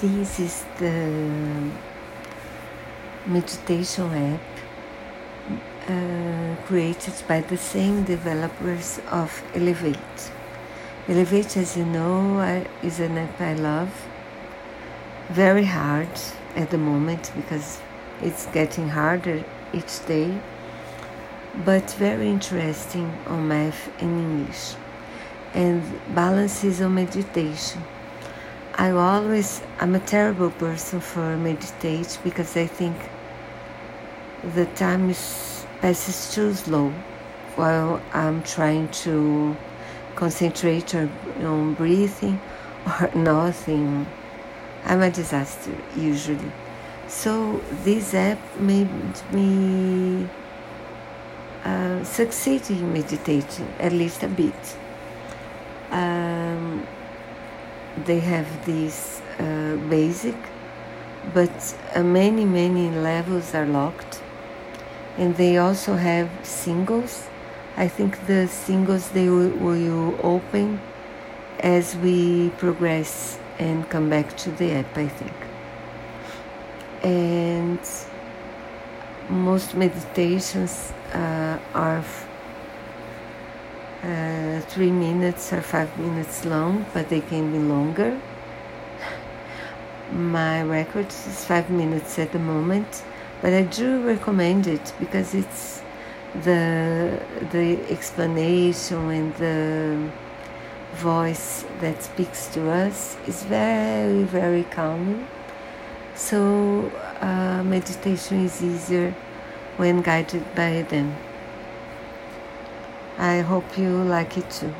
This is the meditation app uh, created by the same developers of Elevate. Elevate, as you know, is an app I love. Very hard at the moment because it's getting harder each day, but very interesting on math and English, and balances on meditation. I always, I'm a terrible person for meditate because I think the time is, passes too slow while I'm trying to concentrate on breathing or nothing. I'm a disaster usually. So this app made me uh, succeed in meditating at least a bit. Um, they have this uh, basic, but uh, many, many levels are locked. And they also have singles. I think the singles they will, will open as we progress and come back to the app, I think. And most meditations uh, are uh, three minutes or five minutes long, but they can be longer. My record is five minutes at the moment, but I do recommend it because it's the the explanation and the voice that speaks to us is very very calming. So uh, meditation is easier when guided by them. I hope you like it too.